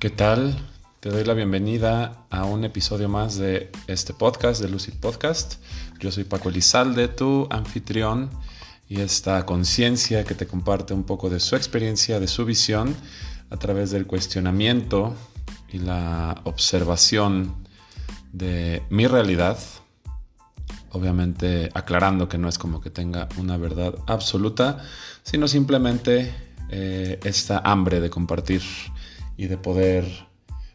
¿Qué tal? Te doy la bienvenida a un episodio más de este podcast, de Lucid Podcast. Yo soy Paco Elizalde, tu anfitrión, y esta conciencia que te comparte un poco de su experiencia, de su visión, a través del cuestionamiento y la observación de mi realidad. Obviamente aclarando que no es como que tenga una verdad absoluta, sino simplemente eh, esta hambre de compartir y de poder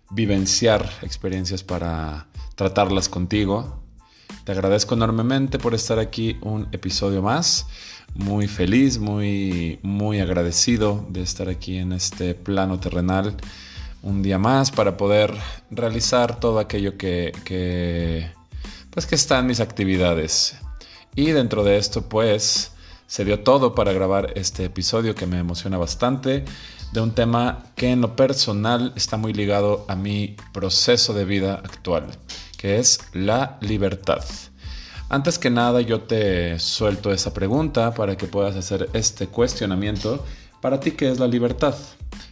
vivenciar experiencias para tratarlas contigo. Te agradezco enormemente por estar aquí un episodio más. Muy feliz, muy, muy agradecido de estar aquí en este plano terrenal un día más para poder realizar todo aquello que, que pues que está en mis actividades. Y dentro de esto pues se dio todo para grabar este episodio que me emociona bastante de un tema que en lo personal está muy ligado a mi proceso de vida actual, que es la libertad. Antes que nada yo te suelto esa pregunta para que puedas hacer este cuestionamiento. Para ti, ¿qué es la libertad?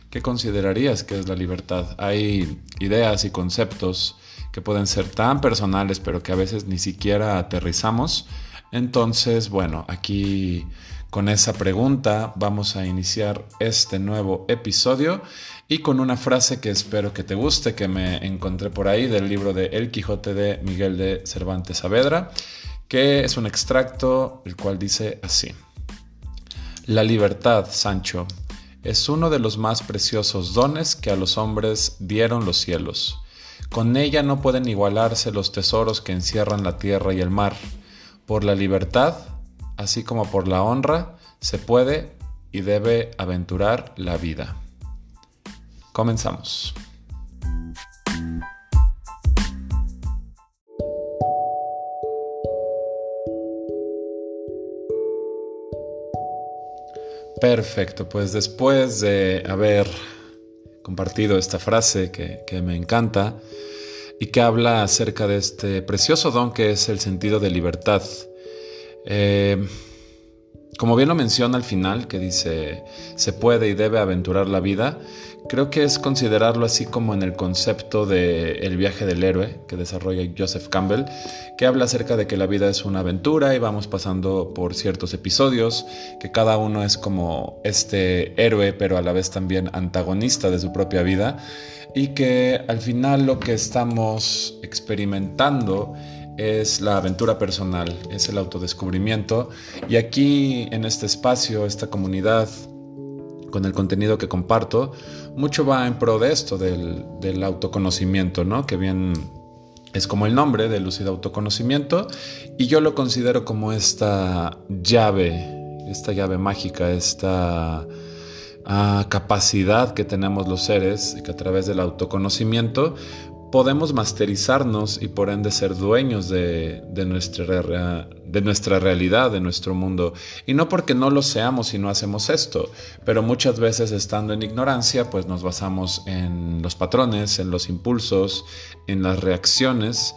¿Qué considerarías que es la libertad? Hay ideas y conceptos que pueden ser tan personales pero que a veces ni siquiera aterrizamos. Entonces, bueno, aquí con esa pregunta vamos a iniciar este nuevo episodio y con una frase que espero que te guste, que me encontré por ahí del libro de El Quijote de Miguel de Cervantes Saavedra, que es un extracto el cual dice así. La libertad, Sancho, es uno de los más preciosos dones que a los hombres dieron los cielos. Con ella no pueden igualarse los tesoros que encierran la tierra y el mar. Por la libertad así como por la honra, se puede y debe aventurar la vida. Comenzamos. Perfecto, pues después de haber compartido esta frase que, me encanta y que habla acerca de este precioso don que es el sentido de libertad, eh, como bien lo menciona al final, que dice, se puede y debe aventurar la vida, creo que es considerarlo así como en el concepto de El viaje del héroe que desarrolla Joseph Campbell, que habla acerca de que la vida es una aventura y vamos pasando por ciertos episodios, que cada uno es como este héroe, pero a la vez también antagonista de su propia vida, y que al final lo que estamos experimentando es la aventura personal, es el autodescubrimiento. Y aquí en este espacio, esta comunidad, con el contenido que comparto, mucho va en pro de esto, del, autoconocimiento, ¿no? Que bien es como el nombre de lúcido autoconocimiento. Y yo lo considero como esta llave, esta llave mágica, esta ah, capacidad que tenemos los seres, que a través del autoconocimiento podemos masterizarnos y por ende ser dueños de, nuestra, de nuestra realidad, de nuestro mundo. Y no porque no lo seamos y no hacemos esto, pero muchas veces estando en ignorancia, pues nos basamos en los patrones, en los impulsos, en las reacciones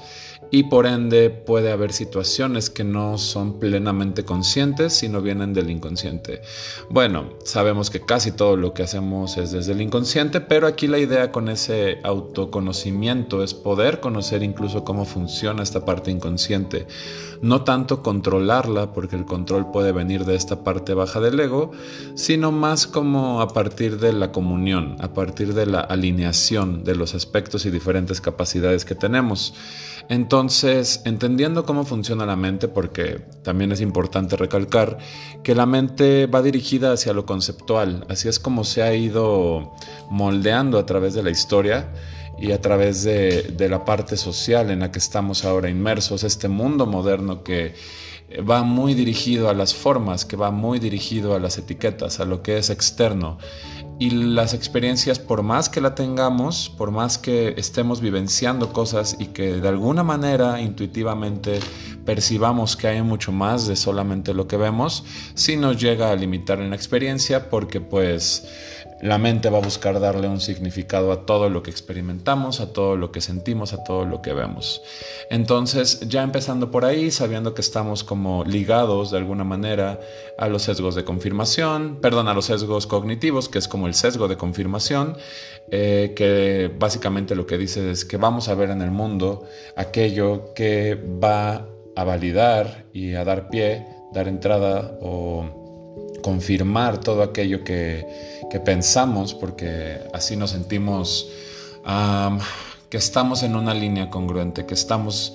y por ende puede haber situaciones que no son plenamente conscientes, sino vienen del inconsciente. Bueno, sabemos que casi todo lo que hacemos es desde el inconsciente, pero aquí la idea con ese autoconocimiento es poder conocer incluso cómo funciona esta parte inconsciente. No tanto controlarla, porque el control puede venir de esta parte baja del ego, sino más como a partir de la comunión, a partir de la alineación de los aspectos y diferentes capacidades que tenemos. Entonces, entendiendo cómo funciona la mente, porque también es importante recalcar que la mente va dirigida hacia lo conceptual, así es como se ha ido moldeando a través de la historia y a través de, la parte social en la que estamos ahora inmersos, este mundo moderno que va muy dirigido a las formas, que va muy dirigido a las etiquetas, a lo que es externo. Y las experiencias, por más que la tengamos, por más que estemos vivenciando cosas y que de alguna manera intuitivamente percibamos que hay mucho más de solamente lo que vemos, sí nos llega a limitar en la experiencia porque pues la mente va a buscar darle un significado a todo lo que experimentamos, a todo lo que sentimos, a todo lo que vemos. Entonces, ya empezando por ahí, sabiendo que estamos como ligados de alguna manera a los sesgos de confirmación, perdón, a los sesgos cognitivos, que es como el sesgo de confirmación, eh, que básicamente lo que dice es que vamos a ver en el mundo aquello que va a validar y a dar pie, dar entrada o confirmar todo aquello que, pensamos, porque así nos sentimos que estamos en una línea congruente, que estamos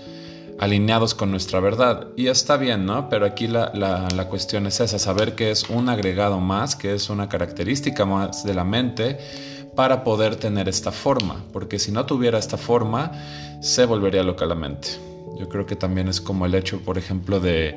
alineados con nuestra verdad. Y está bien, ¿no? Pero aquí la, la, cuestión es esa, saber que es un agregado más, que es una característica más de la mente para poder tener esta forma, porque si no tuviera esta forma, se volvería loca la mente. Yo creo que también es como el hecho, por ejemplo, de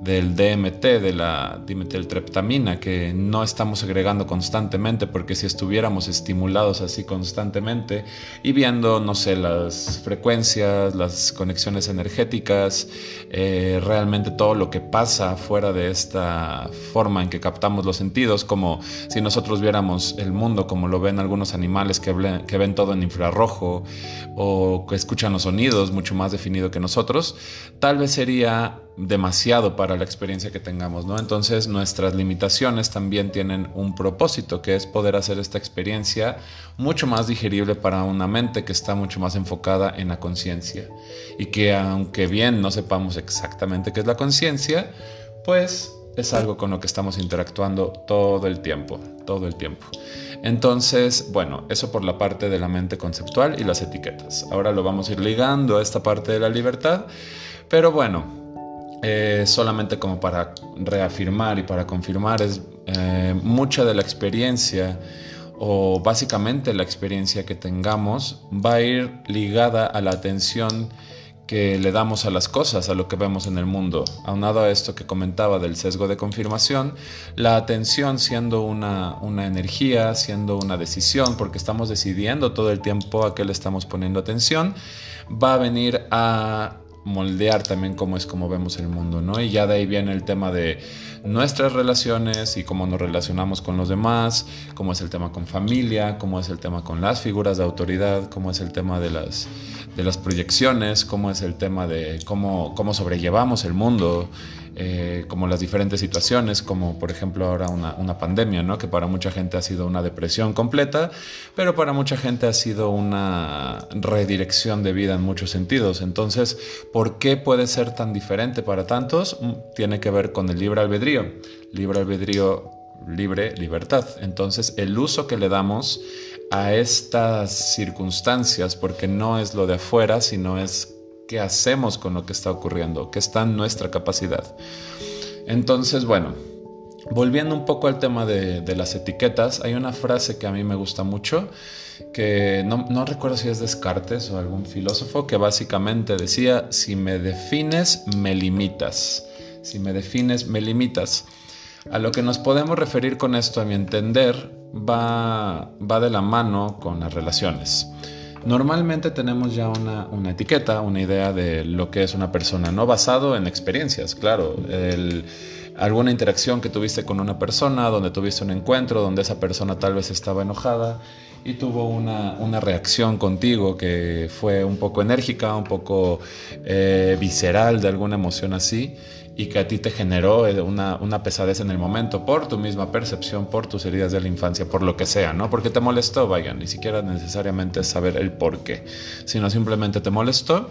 del DMT, de la dimetiltreptamina, que no estamos agregando constantemente, porque si estuviéramos estimulados así constantemente y viendo, no sé, las frecuencias, las conexiones energéticas, eh, realmente todo lo que pasa fuera de esta forma en que captamos los sentidos, como si nosotros viéramos el mundo como lo ven algunos animales que, que ven todo en infrarrojo o que escuchan los sonidos mucho más definido que nosotros, tal vez sería demasiado para la experiencia que tengamos, ¿no? Entonces nuestras limitaciones también tienen un propósito, que es poder hacer esta experiencia mucho más digerible para una mente que está mucho más enfocada en la conciencia y que aunque bien no sepamos exactamente qué es la conciencia, pues es algo con lo que estamos interactuando todo el tiempo, todo el tiempo. Entonces, bueno, eso por la parte de la mente conceptual y las etiquetas. Ahora lo vamos a ir ligando a esta parte de la libertad, pero bueno, eh, solamente como para reafirmar y para confirmar, es eh, mucha de la experiencia o básicamente la experiencia que tengamos va a ir ligada a la atención que le damos a las cosas, a lo que vemos en el mundo. Aunado a esto que comentaba del sesgo de confirmación, la atención siendo una, una energía, siendo una decisión, porque estamos decidiendo todo el tiempo a qué le estamos poniendo atención, va a venir a moldear también cómo es como vemos el mundo, ¿no? Y ya de ahí viene el tema de nuestras relaciones y cómo nos relacionamos con los demás, cómo es el tema con familia, cómo es el tema con las figuras de autoridad, cómo es el tema de las, de las proyecciones, cómo es el tema de cómo, cómo sobrellevamos el mundo, eh, como las diferentes situaciones, como por ejemplo ahora una, una, pandemia, ¿no? que para mucha gente ha sido una depresión completa, pero para mucha gente ha sido una redirección de vida en muchos sentidos. Entonces, ¿por qué puede ser tan diferente para tantos? Mm, tiene que ver con el libre albedrío. Libre albedrío, libre libertad. Entonces, el uso que le damos a estas circunstancias, porque no es lo de afuera, sino es qué hacemos con lo que está ocurriendo, que está en nuestra capacidad. Entonces, bueno, volviendo un poco al tema de, las etiquetas, hay una frase que a mí me gusta mucho, que no, no recuerdo si es Descartes o algún filósofo, que básicamente decía, si me defines, me limitas. Si me defines, me limitas. A lo que nos podemos referir con esto, a mi entender, va, va de la mano con las relaciones. Normalmente tenemos ya una, etiqueta, una idea de lo que es una persona, no basado en experiencias, claro. alguna interacción que tuviste con una persona, donde tuviste un encuentro, donde esa persona tal vez estaba enojada y tuvo una, reacción contigo que fue un poco enérgica, un poco eh, visceral de alguna emoción así y que a ti te generó eh, una, una, pesadez en el momento por tu misma percepción, por tus heridas de la infancia, por lo que sea, ¿no? Porque te molestó, vaya, ni siquiera necesariamente saber el por qué, sino simplemente te molestó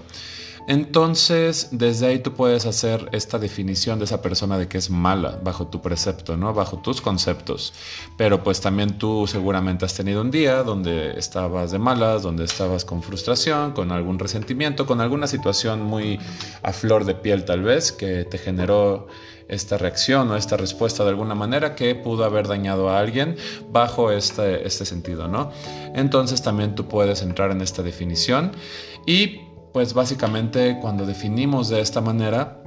entonces, desde ahí tú puedes hacer esta definición de esa persona de que es mala bajo tu precepto, ¿no? Bajo tus conceptos. Pero pues también tú seguramente has tenido un día donde estabas de malas, donde estabas con frustración, con algún resentimiento, con alguna situación muy a flor de piel tal vez que te generó esta reacción o esta respuesta de alguna manera que pudo haber dañado a alguien bajo este, este sentido, ¿no? Entonces también tú puedes entrar en esta definición y pues básicamente cuando definimos de esta manera,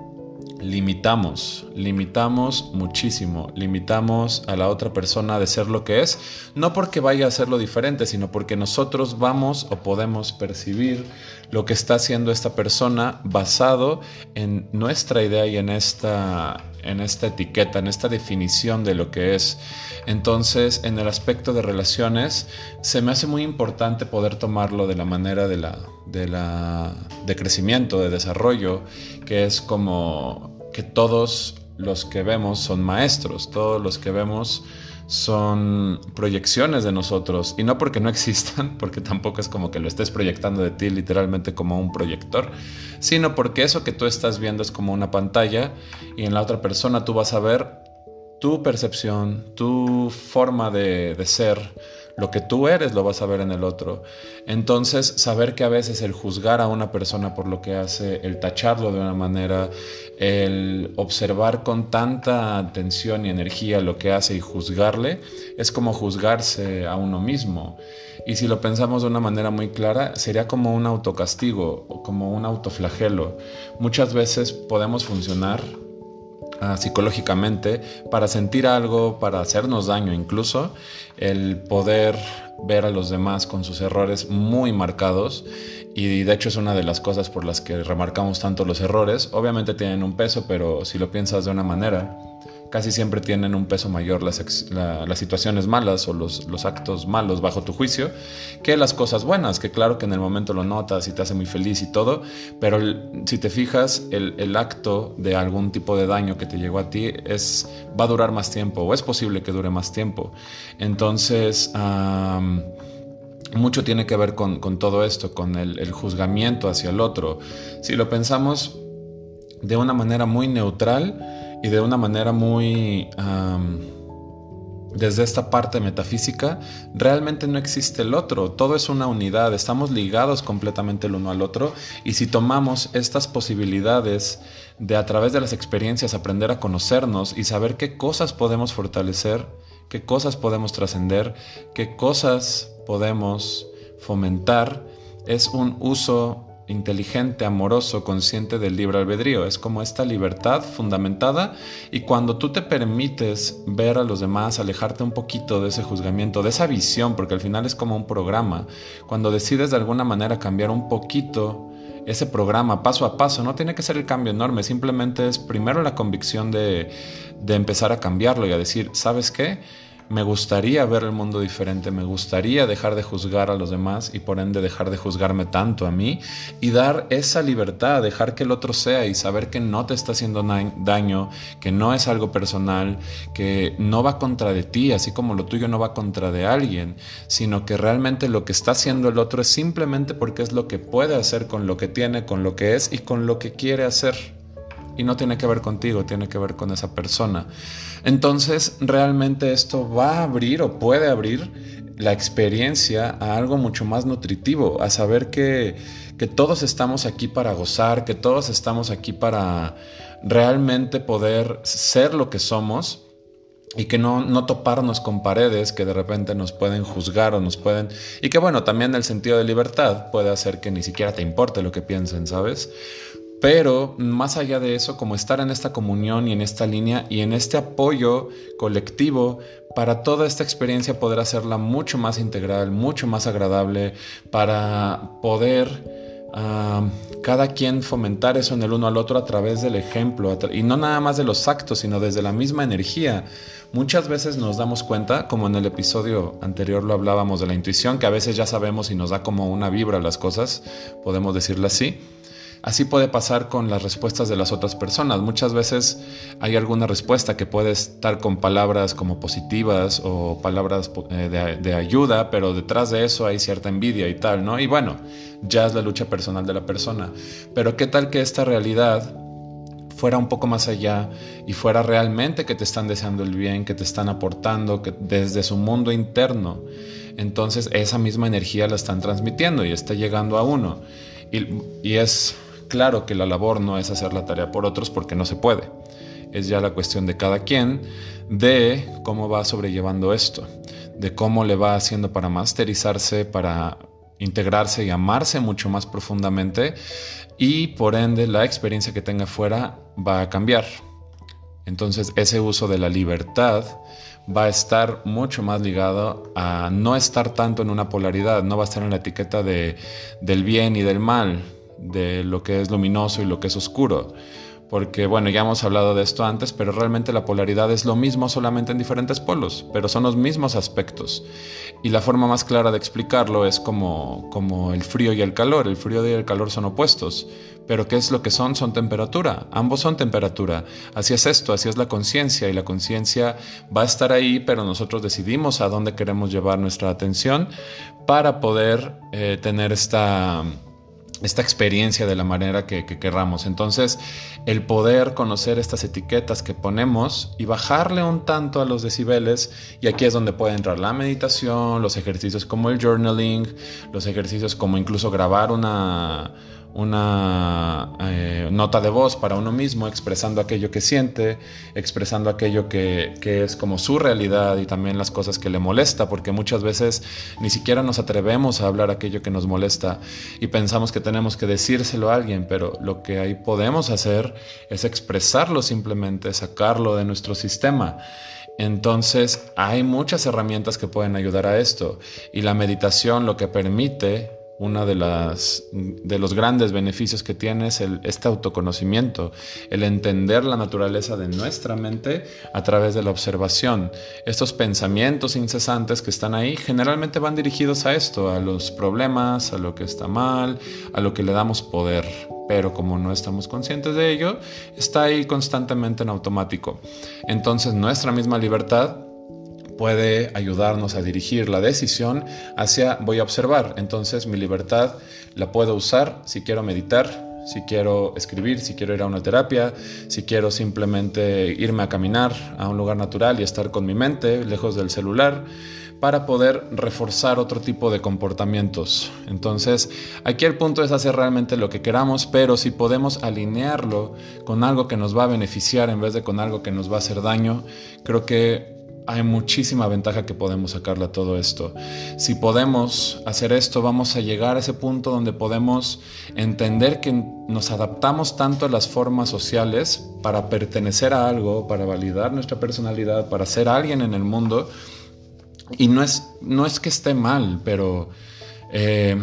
limitamos, limitamos muchísimo, limitamos a la otra persona de ser lo que es, no porque vaya a ser lo diferente, sino porque nosotros vamos o podemos percibir lo que está haciendo esta persona basado en nuestra idea y en esta en esta etiqueta, en esta definición de lo que es. Entonces, en el aspecto de relaciones, se me hace muy importante poder tomarlo de la manera de la, de la de crecimiento, de desarrollo, que es como que todos los que vemos son maestros, todos los que vemos son proyecciones de nosotros y no porque no existan, porque tampoco es como que lo estés proyectando de ti literalmente como un proyector, sino porque eso que tú estás viendo es como una pantalla y en la otra persona tú vas a ver tu percepción, tu forma de, de ser, lo que tú eres lo vas a ver en el otro. Entonces, saber que a veces el juzgar a una persona por lo que hace, el tacharlo de una manera, el observar con tanta atención y energía lo que hace y juzgarle, es como juzgarse a uno mismo. Y si lo pensamos de una manera muy clara, sería como un autocastigo como un autoflagelo. Muchas veces podemos funcionar Ah, psicológicamente para sentir algo, para hacernos daño incluso, el poder ver a los demás con sus errores muy marcados y de hecho es una de las cosas por las que remarcamos tanto los errores. Obviamente tienen un peso, pero si lo piensas de una manera, casi siempre tienen un peso mayor las, situaciones malas o los, actos malos bajo tu juicio que las cosas buenas, que claro que en el momento lo notas y te hace muy feliz y todo, pero si te fijas, el, acto de algún tipo de daño que te llegó a ti es, va a durar más tiempo o es posible que dure más tiempo. Entonces, mucho tiene que ver con, todo esto, con el, el juzgamiento hacia el otro. Si lo pensamos de una manera muy neutral, y de una manera muy... desde esta parte metafísica, realmente no existe el otro, todo es una unidad, estamos ligados completamente el uno al otro. Y si tomamos estas posibilidades de a través de las experiencias aprender a conocernos y saber qué cosas podemos fortalecer, qué cosas podemos trascender, qué cosas podemos fomentar, es un uso inteligente, amoroso, consciente del libre albedrío. Es como esta libertad fundamentada y cuando tú te permites ver a los demás, alejarte un poquito de ese juzgamiento, de esa visión, porque al final es como un programa, cuando decides de alguna manera cambiar un poquito ese programa paso a paso, no tiene que ser el cambio enorme, simplemente es primero la convicción de, de empezar a cambiarlo y a decir, ¿sabes qué? Me gustaría ver el mundo diferente, me gustaría dejar de juzgar a los demás y por ende dejar de juzgarme tanto a mí y dar esa libertad, dejar que el otro sea y saber que no te está haciendo daño, que no es algo personal, que no va contra de ti, así como lo tuyo no va contra de alguien, sino que realmente lo que está haciendo el otro es simplemente porque es lo que puede hacer con lo que tiene, con lo que es y con lo que quiere hacer y no tiene que ver contigo, tiene que ver con esa persona. Entonces, realmente esto va a abrir o puede abrir la experiencia a algo mucho más nutritivo, a saber que, que todos estamos aquí para gozar, que todos estamos aquí para realmente poder ser lo que somos y que no, no, toparnos con paredes que de repente nos pueden juzgar o nos pueden... Y que bueno, también el sentido de libertad puede hacer que ni siquiera te importe lo que piensen, ¿sabes? Pero más allá de eso, como estar en esta comunión y en esta línea y en este apoyo colectivo para toda esta experiencia poder hacerla mucho más integral, mucho más agradable, para poder ah, cada quien fomentar eso en el uno al otro a través del ejemplo y no nada más de los actos, sino desde la misma energía. Muchas veces nos damos cuenta, como en el episodio anterior lo hablábamos de la intuición, que a veces ya sabemos y nos da como una vibra las cosas, podemos decirlo así Así puede pasar con las respuestas de las otras personas. Muchas veces hay alguna respuesta que puede estar con palabras como positivas o palabras eh, de, ayuda, pero detrás de eso hay cierta envidia y tal, ¿no? Y bueno, ya es la lucha personal de la persona. Pero ¿qué tal que esta realidad fuera un poco más allá y fuera realmente que te están deseando el bien, que te están aportando que desde su mundo interno? Entonces esa misma energía la están transmitiendo y está llegando a uno. y es Claro que la labor no es hacer la tarea por otros porque no se puede. Es ya la cuestión de cada quien de cómo va sobrellevando esto, de cómo le va haciendo para masterizarse, para integrarse y amarse mucho más profundamente y por ende la experiencia que tenga fuera va a cambiar. Entonces ese uso de la libertad va a estar mucho más ligado a no estar tanto en una polaridad, no va a estar en la etiqueta de, del bien y del mal, de lo que es luminoso y lo que es oscuro. porque bueno, ya hemos hablado de esto antes, pero realmente la polaridad es lo mismo solamente en diferentes polos, pero son los mismos aspectos. Y la forma más clara de explicarlo es como, como el frío y el calor. El frío y el calor son opuestos, pero ¿qué es lo que son? Son temperatura. Ambos son temperatura. Así es esto, así es la conciencia y la conciencia va a estar ahí, pero nosotros decidimos a dónde queremos llevar nuestra atención para poder eh, tener esta esta experiencia de la manera que, querramos. Entonces, el poder conocer estas etiquetas que ponemos y bajarle un tanto a los decibeles, y aquí es donde puede entrar la meditación, los ejercicios como el journaling, los ejercicios como incluso grabar una una eh, nota de voz para uno mismo, expresando aquello que siente, expresando aquello que, que, es como su realidad y también las cosas que le molesta, porque muchas veces ni siquiera nos atrevemos a hablar aquello que nos molesta y pensamos que tenemos que decírselo a alguien, pero lo que ahí podemos hacer es expresarlo simplemente, sacarlo de nuestro sistema. Entonces hay muchas herramientas que pueden ayudar a esto y la meditación lo que permite uno de, de los grandes beneficios que tiene es este autoconocimiento, el entender la naturaleza de nuestra mente a través de la observación. Estos pensamientos incesantes que están ahí generalmente van dirigidos a esto, a los problemas, a lo que está mal, a lo que le damos poder. Pero como no estamos conscientes de ello, está ahí constantemente en automático. Entonces nuestra misma libertad puede ayudarnos a dirigir la decisión hacia voy a observar. Entonces mi libertad la puedo usar si quiero meditar, si quiero escribir, si quiero ir a una terapia, si quiero simplemente irme a caminar a un lugar natural y estar con mi mente, lejos del celular, para poder reforzar otro tipo de comportamientos. Entonces, aquí el punto es hacer realmente lo que queramos, pero si podemos alinearlo con algo que nos va a beneficiar en vez de con algo que nos va a hacer daño, creo que hay muchísima ventaja que podemos sacarle a todo esto. Si podemos hacer esto, vamos a llegar a ese punto donde podemos entender que nos adaptamos tanto a las formas sociales para pertenecer a algo, para validar nuestra personalidad, para ser alguien en el mundo. Y no es, no es que esté mal, pero... Eh,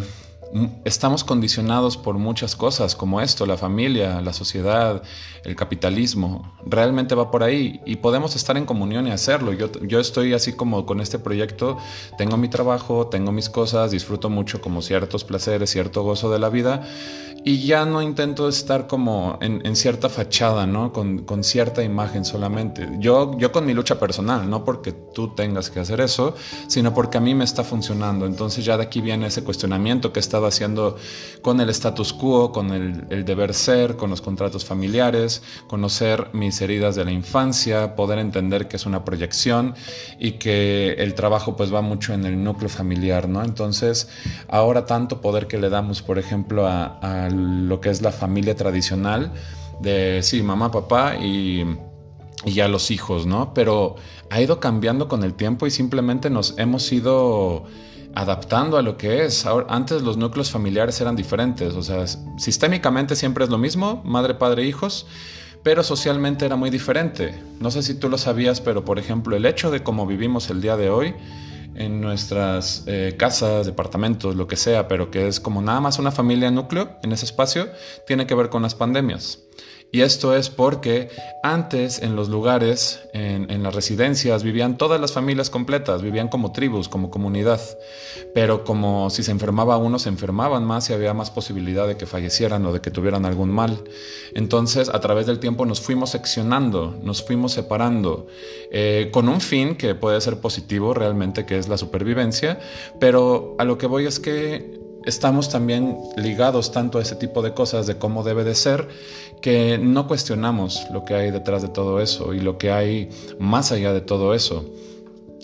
estamos condicionados por muchas cosas como esto, la familia, la sociedad, el capitalismo. Realmente va por ahí y podemos estar en comunión y hacerlo. Yo, yo estoy así como con este proyecto, tengo mi trabajo, tengo mis cosas, disfruto mucho como ciertos placeres, cierto gozo de la vida y ya no intento estar como en, cierta fachada, ¿no? Con, con, cierta imagen solamente. Yo, yo con mi lucha personal, no porque tú tengas que hacer eso, sino porque a mí me está funcionando. Entonces ya de aquí viene ese cuestionamiento que he haciendo con el status quo, con el, el deber ser, con los contratos familiares, conocer mis heridas de la infancia, poder entender que es una proyección y que el trabajo pues va mucho en el núcleo familiar, ¿no? Entonces ahora tanto poder que le damos, por ejemplo, a, a lo que es la familia tradicional de, sí, mamá, papá y, y ya los hijos, ¿no? Pero ha ido cambiando con el tiempo y simplemente nos hemos ido adaptando a lo que es. Ahora, antes los núcleos familiares eran diferentes, o sea, sistémicamente siempre es lo mismo, madre, padre, hijos, pero socialmente era muy diferente. No sé si tú lo sabías, pero por ejemplo, el hecho de cómo vivimos el día de hoy, en nuestras eh, casas, departamentos, lo que sea, pero que es como nada más una familia núcleo en ese espacio, tiene que ver con las pandemias. Y esto es porque antes en los lugares, en, las residencias, vivían todas las familias completas, vivían como tribus, como comunidad. Pero como si se enfermaba uno, se enfermaban más y había más posibilidad de que fallecieran o de que tuvieran algún mal. Entonces, a través del tiempo nos fuimos seccionando, nos fuimos separando, eh, con un fin que puede ser positivo realmente, que es la supervivencia. Pero a lo que voy es que estamos también ligados tanto a ese tipo de cosas de cómo debe de ser que no cuestionamos lo que hay detrás de todo eso y lo que hay más allá de todo eso.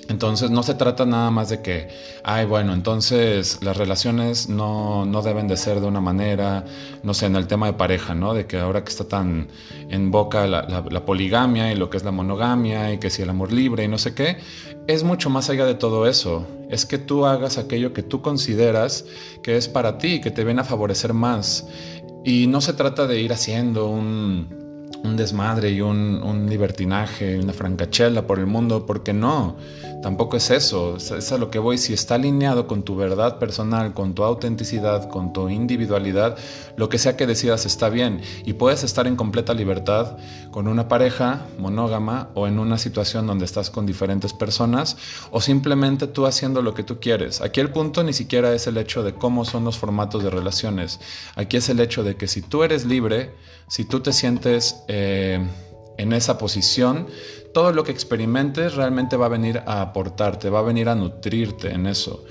Entonces no se trata nada más de que, ay, bueno, entonces las relaciones no, no, deben de ser de una manera, no sé, en el tema de pareja, ¿no? De que ahora que está tan en boca la, poligamia y lo que es la monogamia y que si el amor libre y no sé qué, es mucho más allá de todo eso. Es que tú hagas aquello que tú consideras que es para ti, que te viene a favorecer más. Y no se trata de ir haciendo un un desmadre y un, un libertinaje, una francachela por el mundo, porque no, tampoco es eso, es a lo que voy, si está alineado con tu verdad personal, con tu autenticidad, con tu individualidad, lo que sea que decidas está bien. Y puedes estar en completa libertad con una pareja monógama o en una situación donde estás con diferentes personas o simplemente tú haciendo lo que tú quieres. Aquí el punto ni siquiera es el hecho de cómo son los formatos de relaciones, aquí es el hecho de que si tú eres libre, si tú te sientes eh, en esa posición, todo lo que experimentes realmente va a venir a aportarte, va a venir a nutrirte en eso.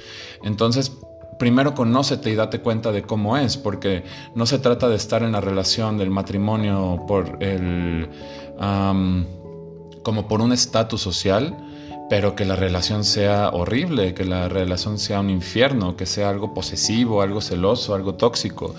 Entonces, primero conócete y date cuenta de cómo es, porque no se trata de estar en la relación del matrimonio por el, como por un estatus social, pero que la relación sea horrible, que la relación sea un infierno, que sea algo posesivo, algo celoso, algo tóxico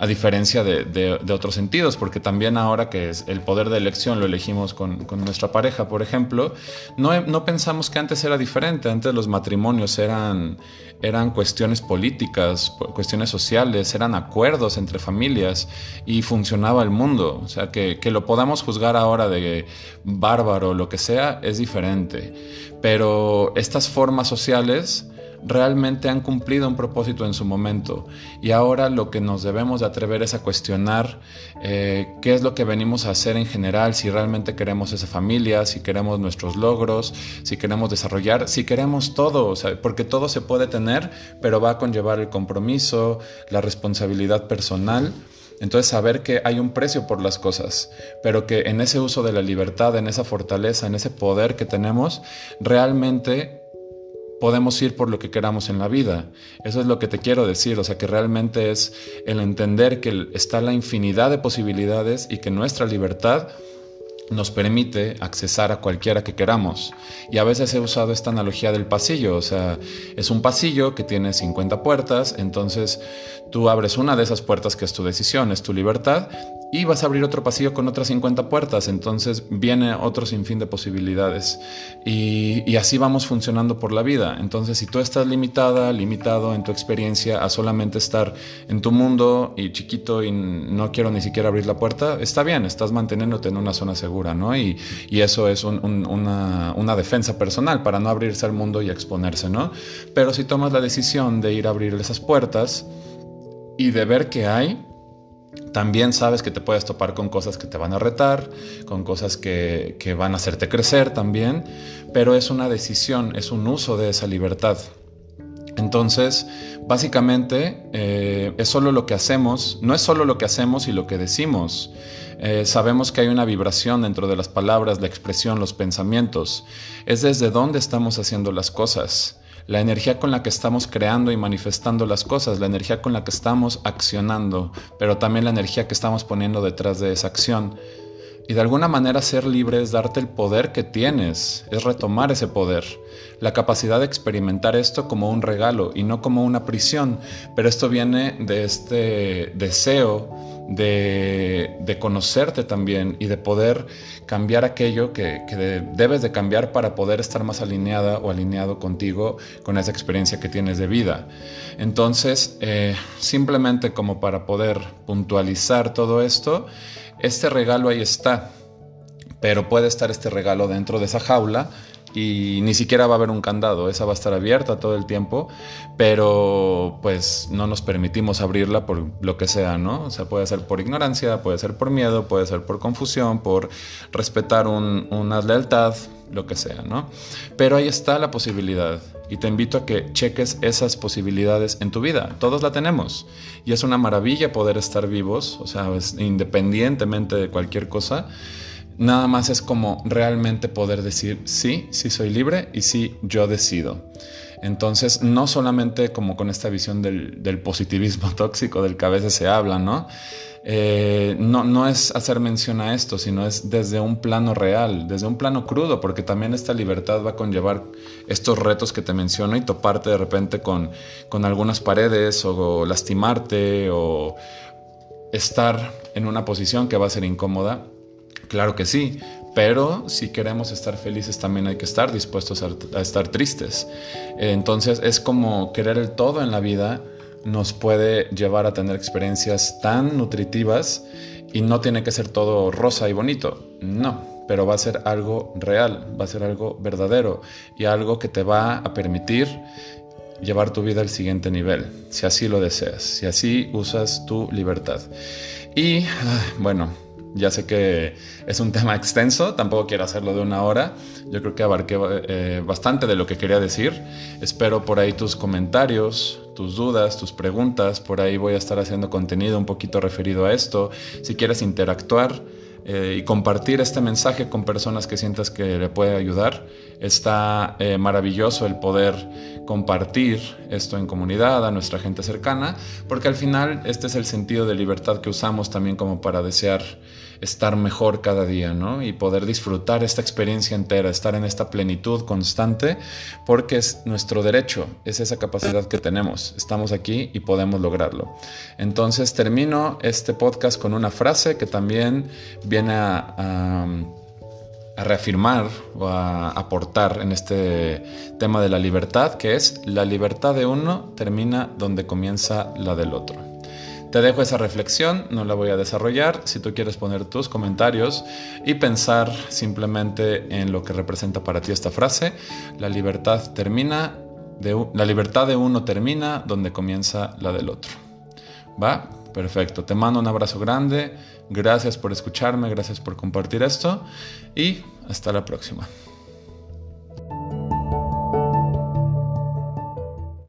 a diferencia de, otros sentidos, porque también ahora que es el poder de elección lo elegimos con, nuestra pareja, por ejemplo, no, no, pensamos que antes era diferente, antes los matrimonios eran, eran cuestiones políticas, cuestiones sociales, eran acuerdos entre familias y funcionaba el mundo, o sea, que, que lo podamos juzgar ahora de bárbaro, lo que sea, es diferente, pero estas formas sociales, realmente han cumplido un propósito en su momento y ahora lo que nos debemos de atrever es a cuestionar eh, qué es lo que venimos a hacer en general, si realmente queremos esa familia, si queremos nuestros logros, si queremos desarrollar, si queremos todo, porque todo se puede tener, pero va a conllevar el compromiso, la responsabilidad personal. Entonces saber que hay un precio por las cosas, pero que en ese uso de la libertad, en esa fortaleza, en ese poder que tenemos, realmente podemos ir por lo que queramos en la vida. Eso es lo que te quiero decir, o sea que realmente es el entender que está la infinidad de posibilidades y que nuestra libertad nos permite accesar a cualquiera que queramos. Y a veces he usado esta analogía del pasillo, o sea, es un pasillo que tiene 50 puertas, entonces tú abres una de esas puertas que es tu decisión, es tu libertad, y vas a abrir otro pasillo con otras 50 puertas, entonces viene otro sinfín de posibilidades. Y, así vamos funcionando por la vida. Entonces, si tú estás limitada, limitado en tu experiencia a solamente estar en tu mundo y chiquito y no quiero ni siquiera abrir la puerta, está bien, estás manteniéndote en una zona segura, ¿no? Y, eso es una, una defensa personal para no abrirse al mundo y exponerse, ¿no? Pero si tomas la decisión de ir a abrir esas puertas y de ver qué hay, también sabes que te puedes topar con cosas que te van a retar, con cosas que, van a hacerte crecer también, pero es una decisión, es un uso de esa libertad. Entonces, básicamente, eh, es solo lo que hacemos, no es solo lo que hacemos y lo que decimos. Eh, sabemos que hay una vibración dentro de las palabras, la expresión, los pensamientos. Es desde dónde estamos haciendo las cosas la energía con la que estamos creando y manifestando las cosas, la energía con la que estamos accionando, pero también la energía que estamos poniendo detrás de esa acción. Y de alguna manera ser libre es darte el poder que tienes, es retomar ese poder, la capacidad de experimentar esto como un regalo y no como una prisión. Pero esto viene de este deseo de, conocerte también y de poder cambiar aquello que, debes de cambiar para poder estar más alineada o alineado contigo con esa experiencia que tienes de vida. Entonces, eh, simplemente como para poder puntualizar todo esto, este regalo ahí está, pero puede estar este regalo dentro de esa jaula y ni siquiera va a haber un candado, esa va a estar abierta todo el tiempo, pero pues no nos permitimos abrirla por lo que sea, ¿no? O sea, puede ser por ignorancia, puede ser por miedo, puede ser por confusión, por respetar una lealtad, lo que sea, ¿no? Pero ahí está la posibilidad y te invito a que cheques esas posibilidades en tu vida. Todos la tenemos y es una maravilla poder estar vivos, o sea, independientemente de cualquier cosa. Nada más es como realmente poder decir, sí, sí soy libre y sí, yo decido. Entonces, no solamente como con esta visión del, del positivismo tóxico del que a veces se habla, ¿no? Eh, no, no es hacer mención a esto, sino es desde un plano real, desde un plano crudo, porque también esta libertad va a conllevar estos retos que te menciono y toparte de repente con, con algunas paredes o lastimarte o estar en una posición que va a ser incómoda. Claro que sí, pero si queremos estar felices también hay que estar dispuestos a, estar tristes. Entonces es como querer el todo en la vida nos puede llevar a tener experiencias tan nutritivas Y no tiene que ser todo rosa y bonito, no, pero va a ser algo real, va a ser algo verdadero y algo que te va a permitir llevar tu vida al siguiente nivel, si así lo deseas, si así usas tu libertad. Y ah, bueno, ya sé que es un tema extenso, tampoco quiero hacerlo de una hora. Yo creo que abarqué eh, bastante de lo que quería decir. Espero por ahí tus comentarios, tus dudas, tus preguntas. Por ahí voy a estar haciendo contenido un poquito referido a esto. Si quieres interactuar, eh, y compartir este mensaje con personas que sientas que le puede ayudar. Está eh, maravilloso el poder compartir esto en comunidad, a nuestra gente cercana, porque al final este es el sentido de libertad que usamos también como para desear estar mejor cada día, ¿no? Y poder disfrutar esta experiencia entera, estar en esta plenitud constante, porque es nuestro derecho, es esa capacidad que tenemos. Estamos aquí y podemos lograrlo. Entonces termino este podcast con una frase que también viene a, reafirmar o a aportar en este tema de la libertad, que es la libertad de uno termina donde comienza la del otro. Te dejo esa reflexión, no la voy a desarrollar. Si tú quieres poner tus comentarios y pensar simplemente en lo que representa para ti esta frase, la libertad termina, la libertad de uno termina donde comienza la del otro. ¿Va? Perfecto. Te mando un abrazo grande. Gracias por escucharme, gracias por compartir esto y hasta la próxima.